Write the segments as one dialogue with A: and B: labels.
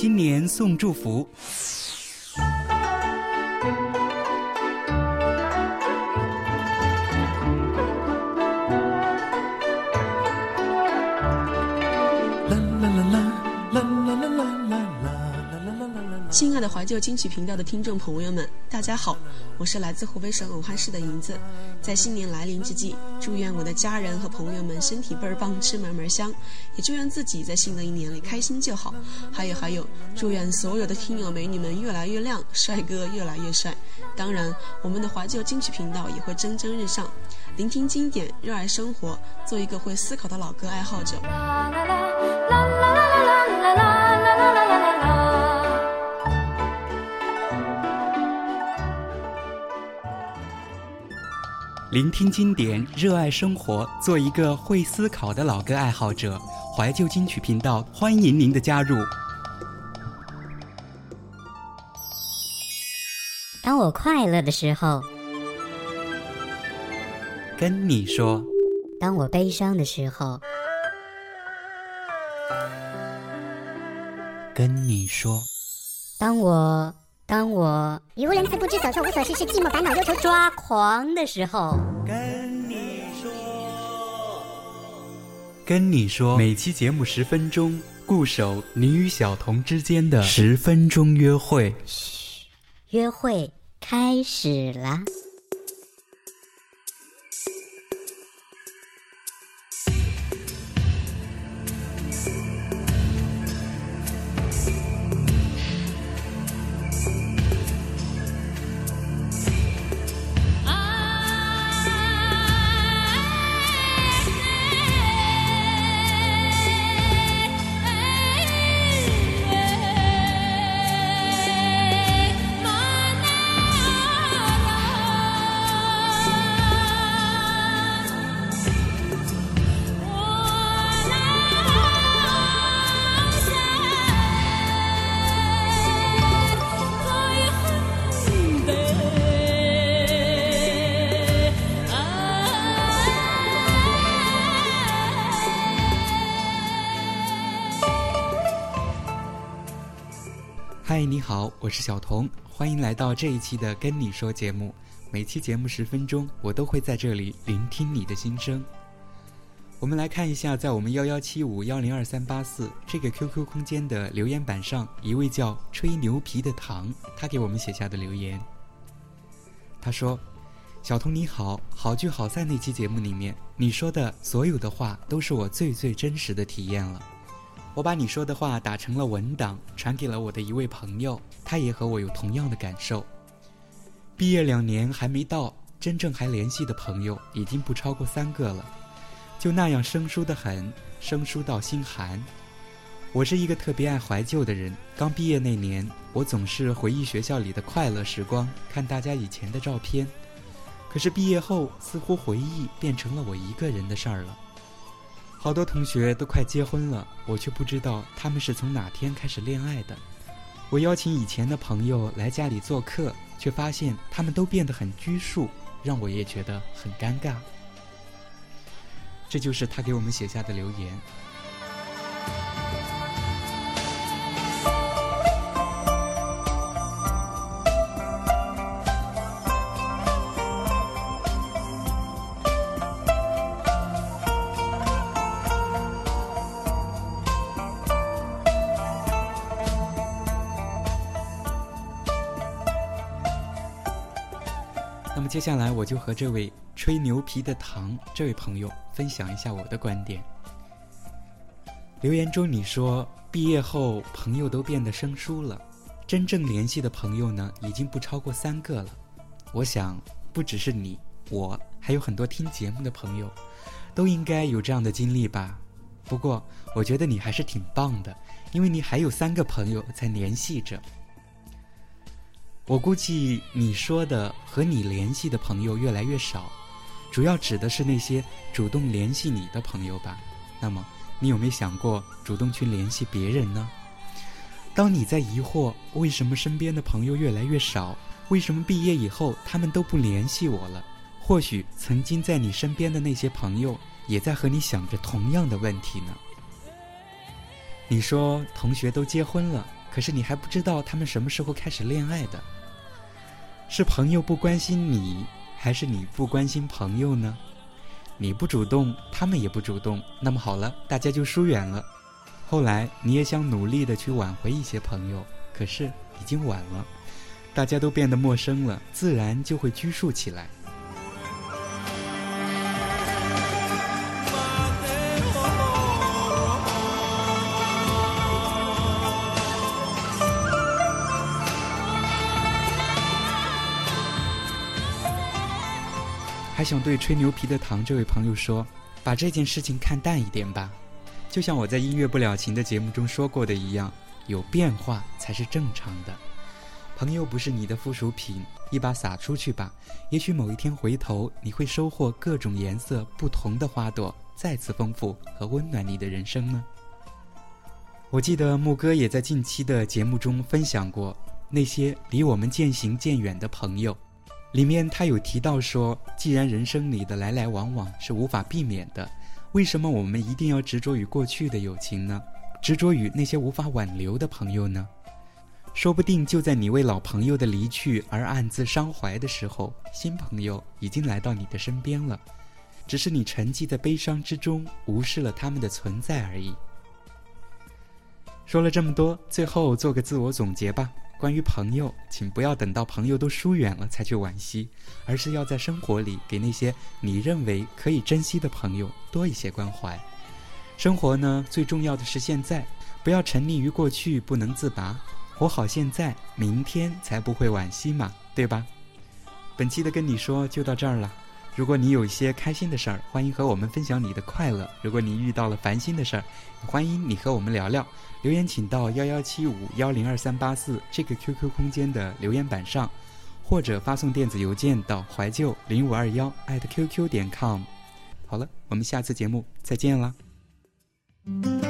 A: 新年送祝福。
B: 亲爱的怀旧金曲频道的听众朋友们，大家好，我是来自湖北省武汉市的银子。在新年来临之际，祝愿我的家人和朋友们身体倍儿棒，吃门门香，也祝愿自己在新的一年里开心就好。还有还有，祝愿所有的听友美女们越来越亮，帅哥越来越帅。当然，我们的怀旧金曲频道也会蒸蒸日上。聆听经典，热爱生活，做一个会思考的老歌爱好者。
A: 聆听经典，热爱生活，做一个会思考的老歌爱好者。怀旧金曲频道，欢迎您的加入。
C: 当我快乐的时候，
A: 跟你说；
C: 当我悲伤的时候，
A: 跟你说；
C: 当我……当我
D: 语无伦次、不知所措、无所事事、寂寞、烦恼、忧愁、
C: 抓狂的时候，
A: 跟你说，跟你说，每期节目十分钟，固守你与小童之间的十分钟约会，
C: 约会开始了。
A: 小彤，欢迎来到这一期的跟你说节目。每期节目十分钟，我都会在这里聆听你的心声。我们来看一下，在我们幺幺七五幺零二三八四这个 QQ 空间的留言板上，一位叫吹牛皮的糖，他给我们写下的留言。他说：“小彤你好，好聚好散那期节目里面，你说的所有的话，都是我最最真实的体验了。”我把你说的话打成了文档，传给了我的一位朋友，他也和我有同样的感受。毕业两年还没到，真正还联系的朋友已经不超过三个了，就那样生疏的很，生疏到心寒。我是一个特别爱怀旧的人，刚毕业那年，我总是回忆学校里的快乐时光，看大家以前的照片。可是毕业后，似乎回忆变成了我一个人的事儿了。好多同学都快结婚了，我却不知道他们是从哪天开始恋爱的。我邀请以前的朋友来家里做客，却发现他们都变得很拘束，让我也觉得很尴尬。这就是他给我们写下的留言。接下来我就和这位吹牛皮的唐这位朋友分享一下我的观点。留言中你说毕业后朋友都变得生疏了，真正联系的朋友呢已经不超过三个了。我想不只是你我，还有很多听节目的朋友，都应该有这样的经历吧。不过我觉得你还是挺棒的，因为你还有三个朋友在联系着。我估计你说的和你联系的朋友越来越少，主要指的是那些主动联系你的朋友吧。那么，你有没有想过主动去联系别人呢？当你在疑惑为什么身边的朋友越来越少，为什么毕业以后他们都不联系我了？或许曾经在你身边的那些朋友也在和你想着同样的问题呢。你说同学都结婚了，可是你还不知道他们什么时候开始恋爱的。是朋友不关心你，还是你不关心朋友呢？你不主动，他们也不主动，那么好了，大家就疏远了。后来你也想努力的去挽回一些朋友，可是已经晚了，大家都变得陌生了，自然就会拘束起来。还想对吹牛皮的唐这位朋友说，把这件事情看淡一点吧，就像我在《音乐不了情》的节目中说过的一样，有变化才是正常的。朋友不是你的附属品，一把撒出去吧，也许某一天回头，你会收获各种颜色不同的花朵，再次丰富和温暖你的人生呢。我记得牧歌也在近期的节目中分享过那些离我们渐行渐远的朋友。里面他有提到说，既然人生里的来来往往是无法避免的，为什么我们一定要执着于过去的友情呢？执着于那些无法挽留的朋友呢？说不定就在你为老朋友的离去而暗自伤怀的时候，新朋友已经来到你的身边了，只是你沉寂在悲伤之中，无视了他们的存在而已。说了这么多，最后做个自我总结吧。关于朋友，请不要等到朋友都疏远了才去惋惜，而是要在生活里给那些你认为可以珍惜的朋友多一些关怀。生活呢，最重要的是现在，不要沉溺于过去不能自拔，活好现在，明天才不会惋惜嘛，对吧？本期的跟你说就到这儿了。如果你有一些开心的事儿，欢迎和我们分享你的快乐；如果你遇到了烦心的事儿，欢迎你和我们聊聊。留言请到幺幺七五幺零二三八四这个 QQ 空间的留言板上，或者发送电子邮件到怀旧零五二幺 @QQ 点 com。好了，我们下次节目再见啦。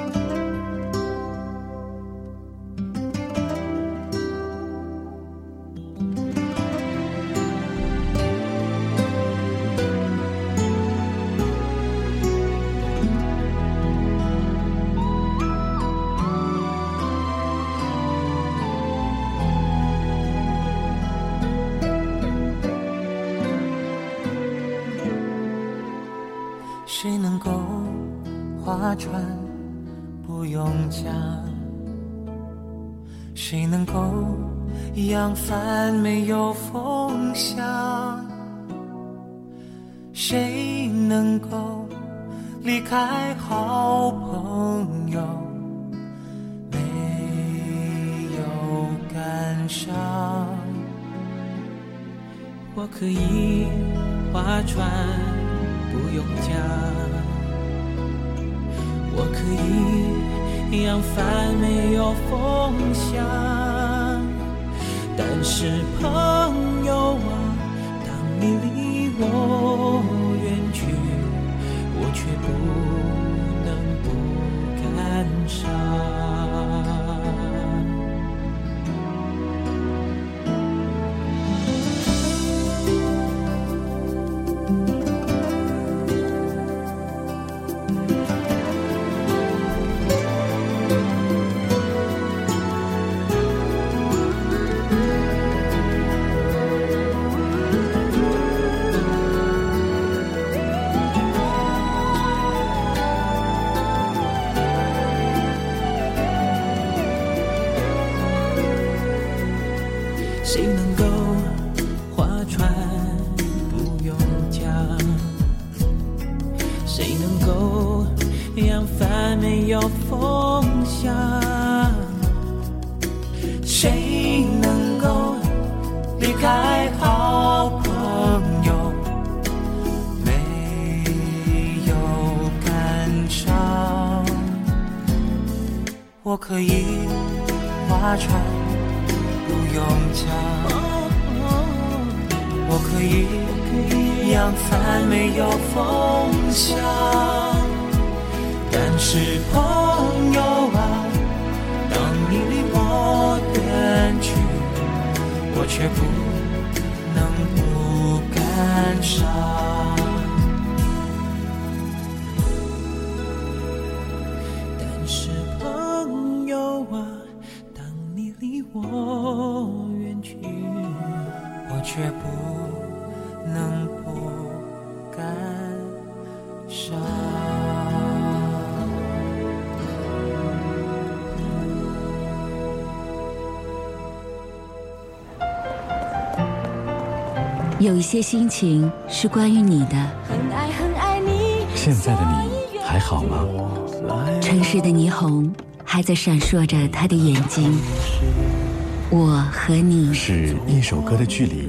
E: 却不能不感伤。有
F: 一些心情是关于你的。
G: 现在的你还好吗？
F: 城市的霓虹还在闪烁着他的眼睛。我和你
G: 是一首歌的距离，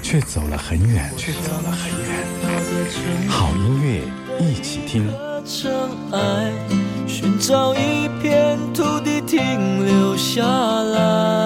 G: 却走了很远。却走了很远。好音乐，一起听。
H: 寻找一片土地，停留下来。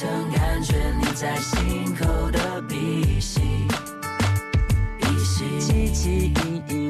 E: 曾感觉你在心口的鼻息，鼻息。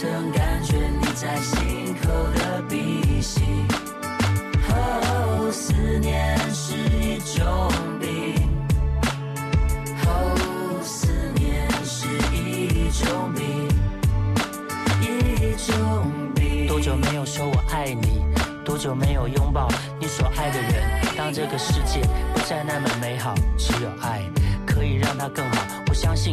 E: 曾感觉你在心口的鼻息。哦，思念是一种病。哦，思念是一种病，一种病。多久没有说我爱你？多久没有拥抱你所爱的人？当这个世界不再那么美好，只有爱可以让它更好。我相信。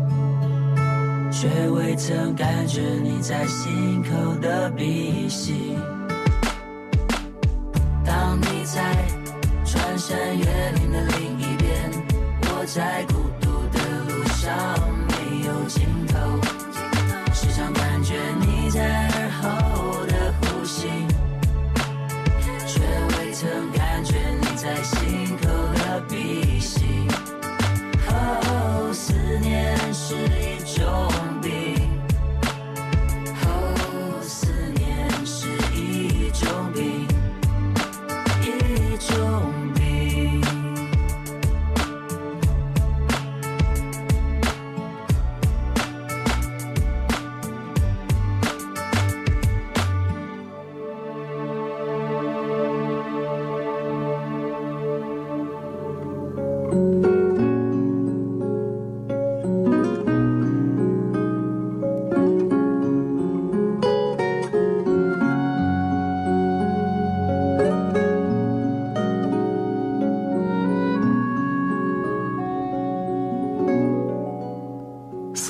E: 却未曾感觉你在心口的鼻息。当你在穿山越岭的另一边，我在故。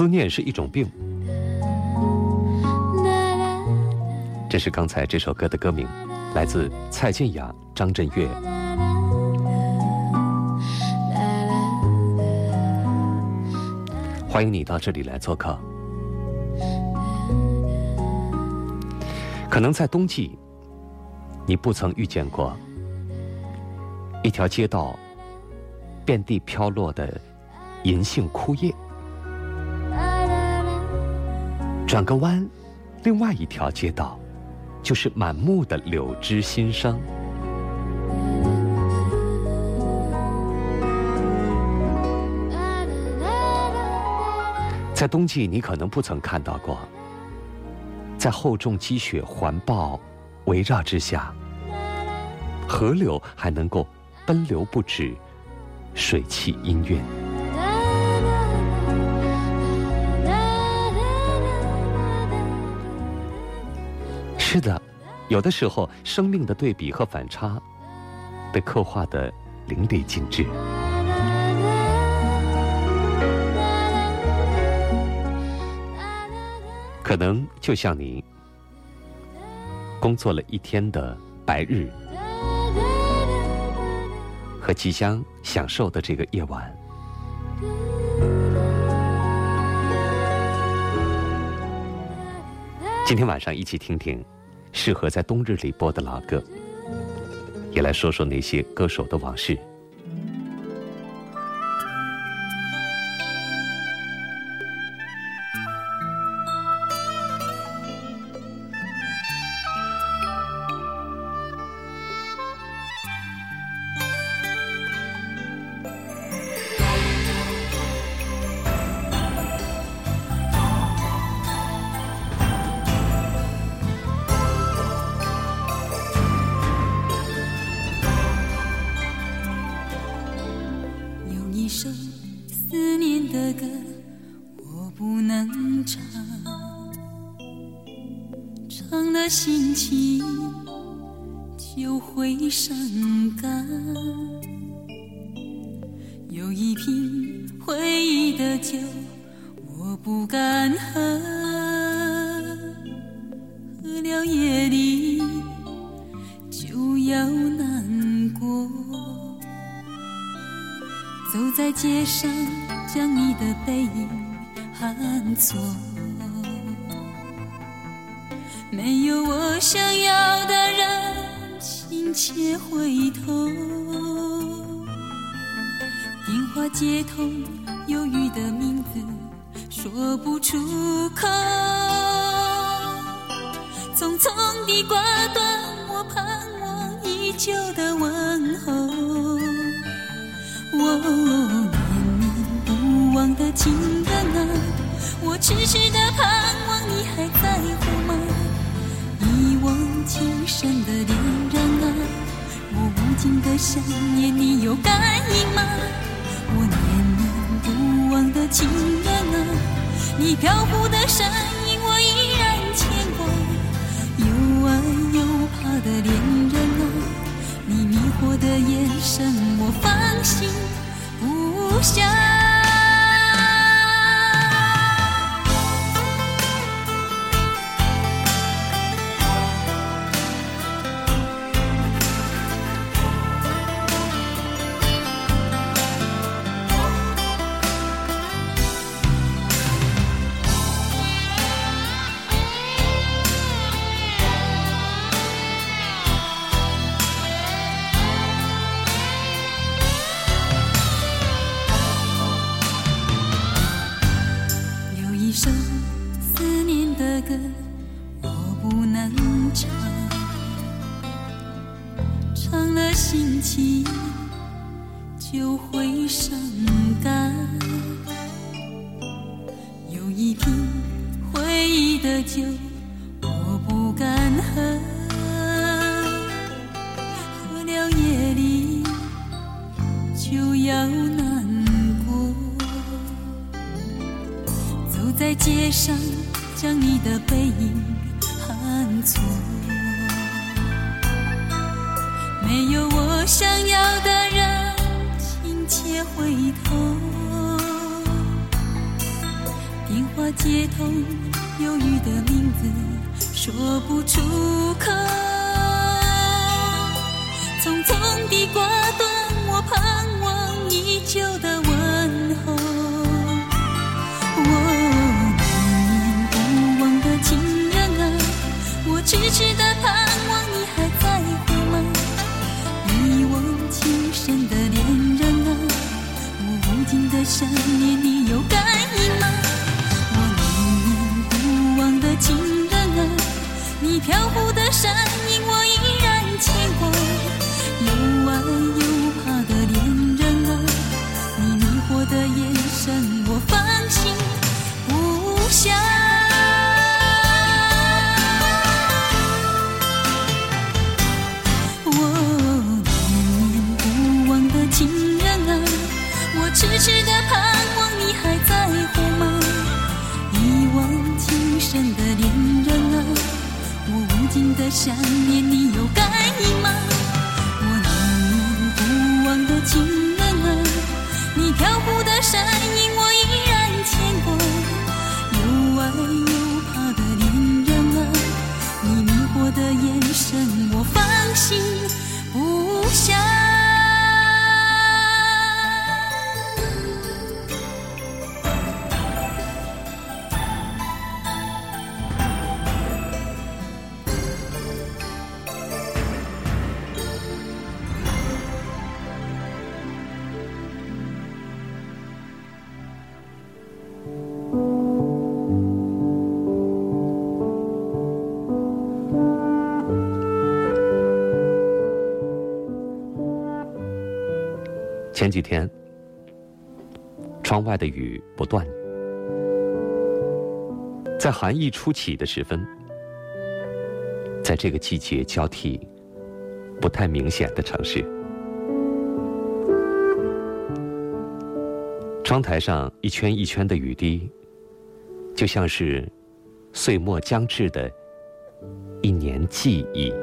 I: 思念是一种病，这是刚才这首歌的歌名，来自蔡健雅、张震岳。欢迎你到这里来做客。可能在冬季，你不曾遇见过一条街道遍地飘落的银杏枯叶。转个弯，另外一条街道，就是满目的柳枝新生。在冬季，你可能不曾看到过，在厚重积雪环抱、围绕之下，河流还能够奔流不止，水汽氤氲。是的，有的时候生命的对比和反差被刻画的淋漓尽致，可能就像你工作了一天的白日和即将享受的这个夜晚，今天晚上一起听听。适合在冬日里播的老歌，也来说说那些歌手的往事。
J: 没有我想要的人，心切回头。电话接通，犹豫的名字说不出口，匆匆地挂断我盼望已久的问候。哦，念念不忘的情人啊，我痴痴的盼望你还在乎吗？情生的恋人啊，我无尽的想念，你有感应吗？我念念不忘的情人啊，你飘忽的身影，我依然牵挂。又爱又怕的恋人啊，你迷惑的眼神，我放心不下。一
I: 天，窗外的雨不断，在寒意初起的时分，在这个季节交替不太明显的城市，窗台上一圈一圈的雨滴，就像是岁末将至的一年记忆。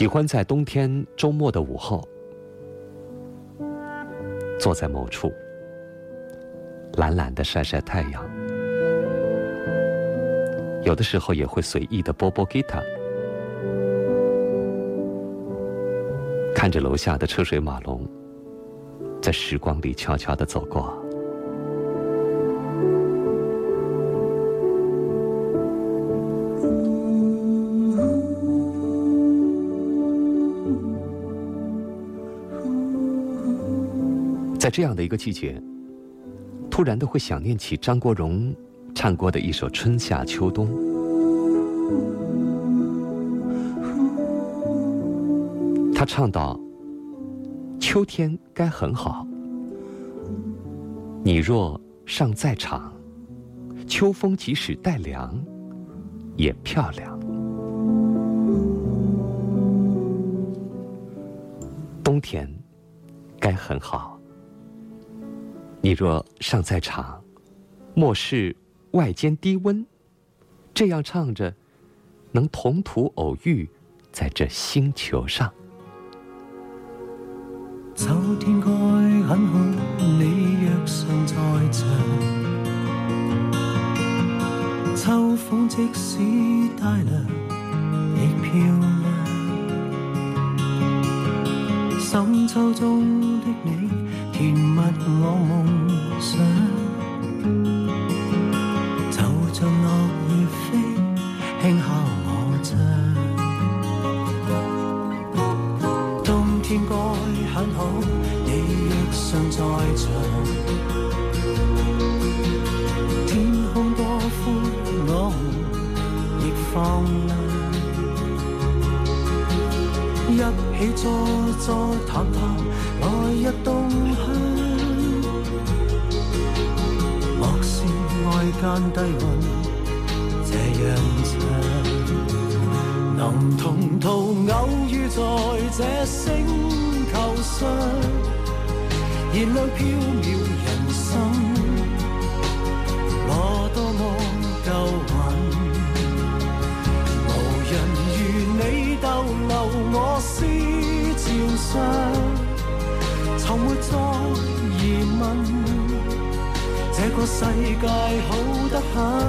I: 喜欢在冬天周末的午后，坐在某处，懒懒的晒晒太阳，有的时候也会随意的拨拨吉他，看着楼下的车水马龙，在时光里悄悄的走过。这样的一个季节，突然都会想念起张国荣唱过的一首《春夏秋冬》。他唱到：“秋天该很好，你若尚在场，秋风即使带凉，也漂亮。冬天该很好。”你若尚在场，莫视外间低温，这样唱着，能同途偶遇，在这星球上。
H: 秋天该很好，你若尚在场，秋风即使带凉，亦漂亮。深秋中。甜蜜我梦想，就像落叶飞轻敲我窗。冬天该很好，你若尚在场，天空多宽，我亦放亮，一起坐坐谈谈，来日。间低温，这样长，能同途偶遇在这星球上，燃亮飘渺人生，我多么够运，无人如你逗留我思潮上。世界好得很，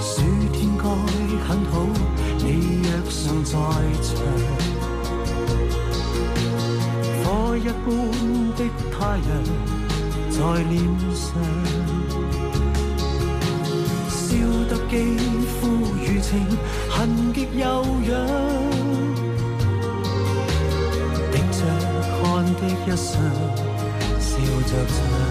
H: 暑天该很好，你若尚在场，火一般的太阳在脸上，烧得肌肤如情，痕极有痒，滴着汗的一双。就这样。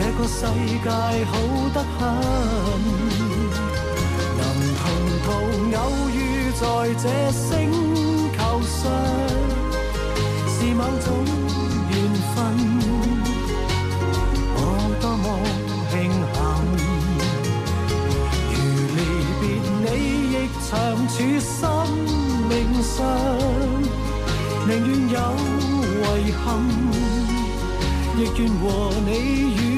H: 这个世界好得很，能同途偶遇在这星球上，是某种缘分，我多么庆幸。如离别你，亦长处生命上，宁愿有遗憾，亦愿和你。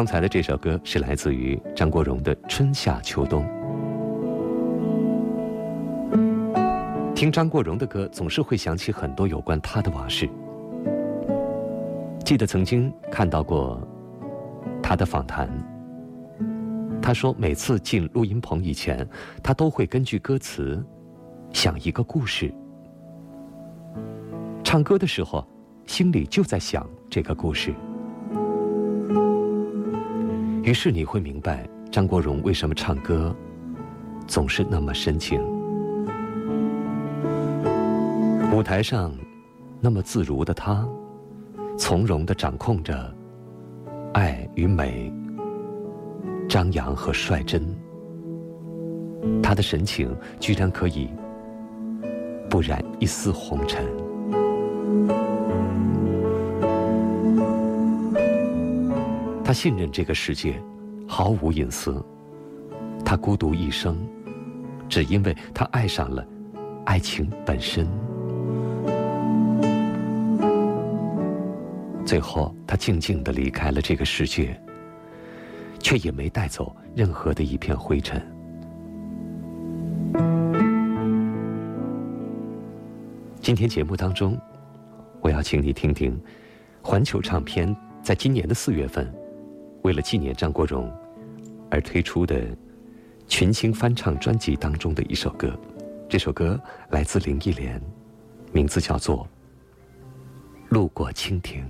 I: 刚才的这首歌是来自于张国荣的《春夏秋冬》。听张国荣的歌，总是会想起很多有关他的往事。记得曾经看到过他的访谈，他说，每次进录音棚以前，他都会根据歌词想一个故事。唱歌的时候，心里就在想这个故事。于是你会明白，张国荣为什么唱歌总是那么深情。舞台上那么自如的他，从容的掌控着爱与美、张扬和率真，他的神情居然可以不染一丝红尘。他信任这个世界，毫无隐私。他孤独一生，只因为他爱上了爱情本身。最后，他静静的离开了这个世界，却也没带走任何的一片灰尘。今天节目当中，我要请你听听，环球唱片在今年的四月份。为了纪念张国荣而推出的群星翻唱专辑当中的一首歌，这首歌来自林忆莲，名字叫做《路过蜻蜓》。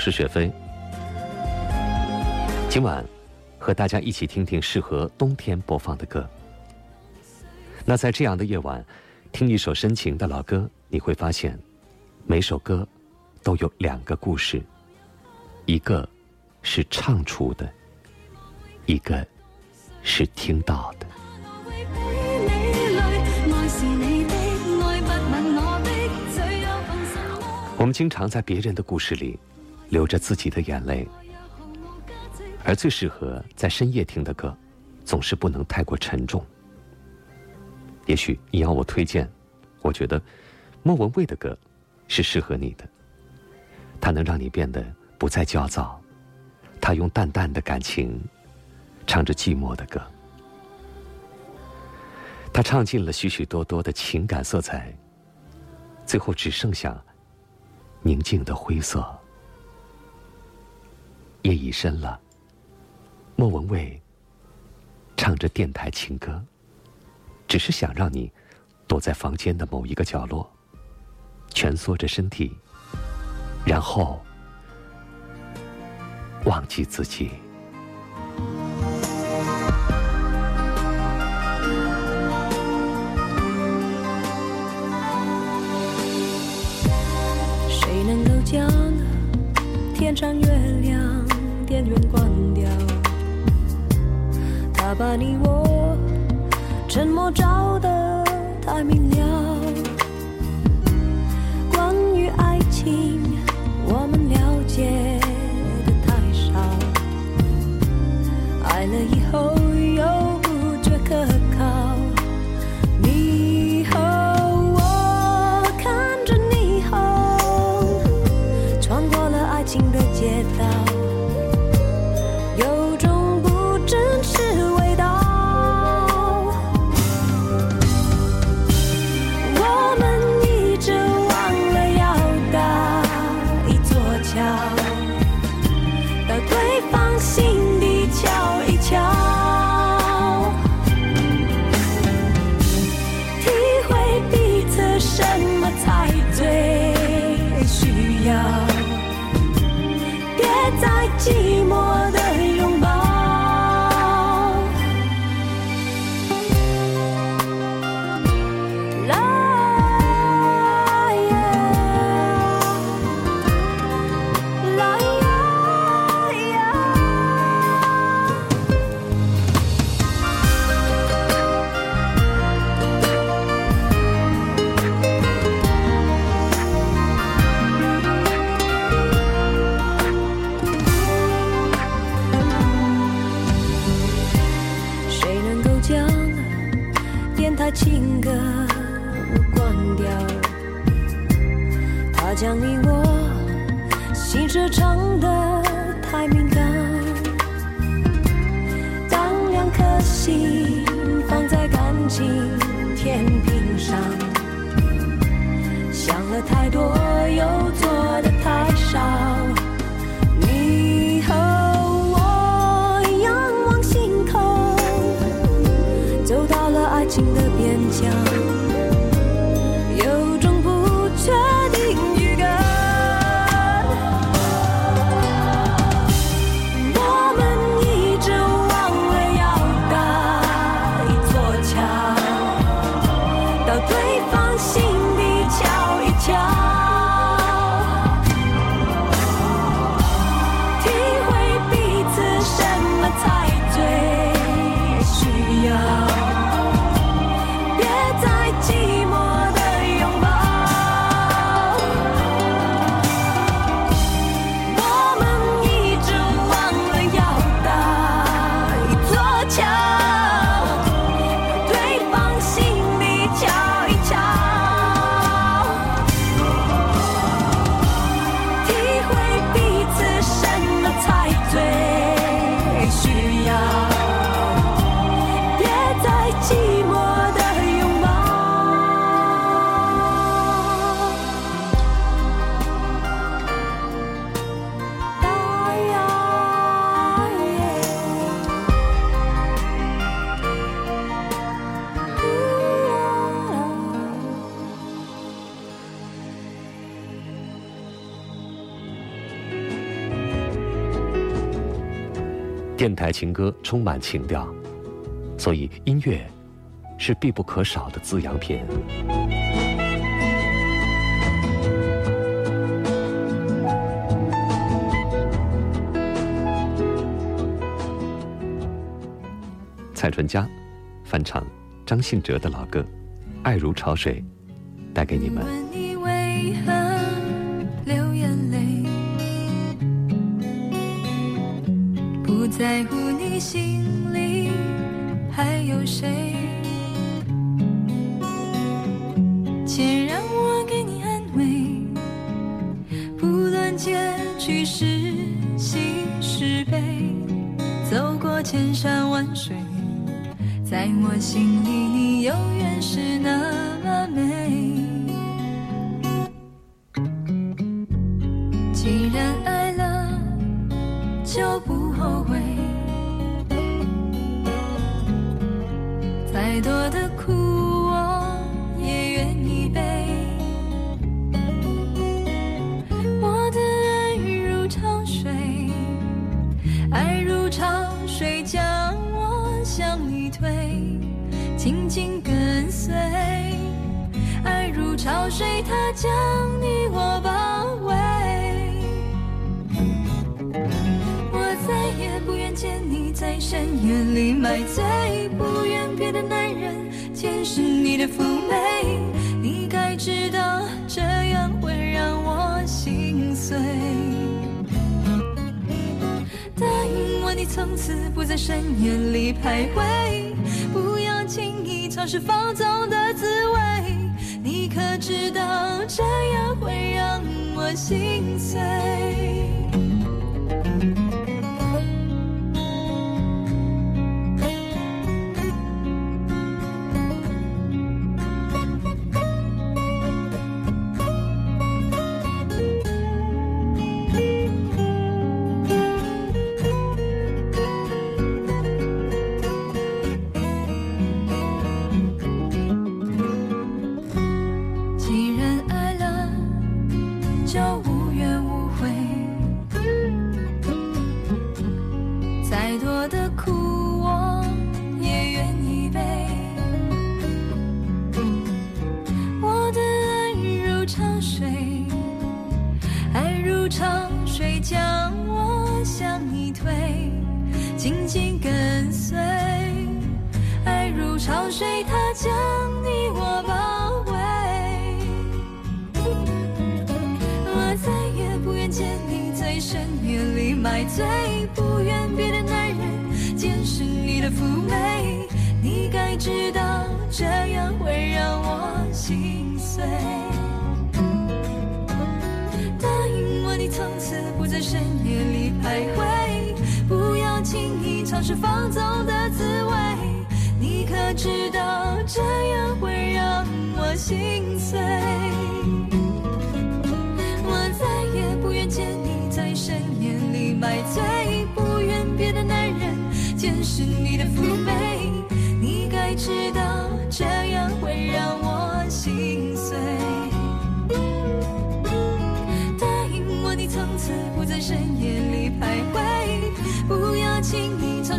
I: 是雪飞，今晚和大家一起听听适合冬天播放的歌。那在这样的夜晚，听一首深情的老歌，你会发现，每首歌都有两个故事，一个是唱出的，一个是听到的。我们经常在别人的故事里。流着自己的眼泪，而最适合在深夜听的歌，总是不能太过沉重。也许你要我推荐，我觉得莫文蔚的歌是适合你的，它能让你变得不再焦躁。他用淡淡的感情唱着寂寞的歌，他唱尽了许许多多的情感色彩，最后只剩下宁静的灰色。夜已深了，莫文蔚唱着电台情歌，只是想让你躲在房间的某一个角落，蜷缩着身体，然后忘记自己。
K: 谁能够将天上月亮？电源关掉，他把你我沉默照得太明了。关于爱情，我们了解。情歌
I: 充满情调，所以音乐是必不可少的滋养品。蔡淳佳翻唱张信哲的老歌《爱如潮水》，带给你们。
L: 在乎你心里还有谁？请让我给你安慰。不论结局是喜是悲，走过千山万水，在我心里你永远是那么美。潮水它将你我包围，我再也不愿见你在深夜里买醉，不愿别的男人见识你的妩媚。你该知道，这样会让我心碎。答应我，你从此不在深夜里徘徊，不要轻易尝试放纵的滋味。你可知道，这样会让我心碎？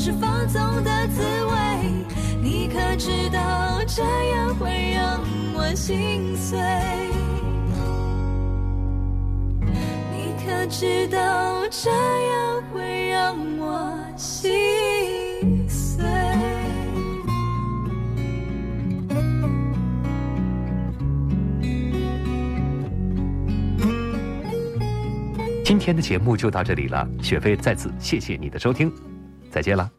L: 是放纵的滋味，你可知道这样会让我心碎？你可知道这样会让我心碎？
I: 今天的节目就到这里了，雪飞再次谢谢你的收听。再见了。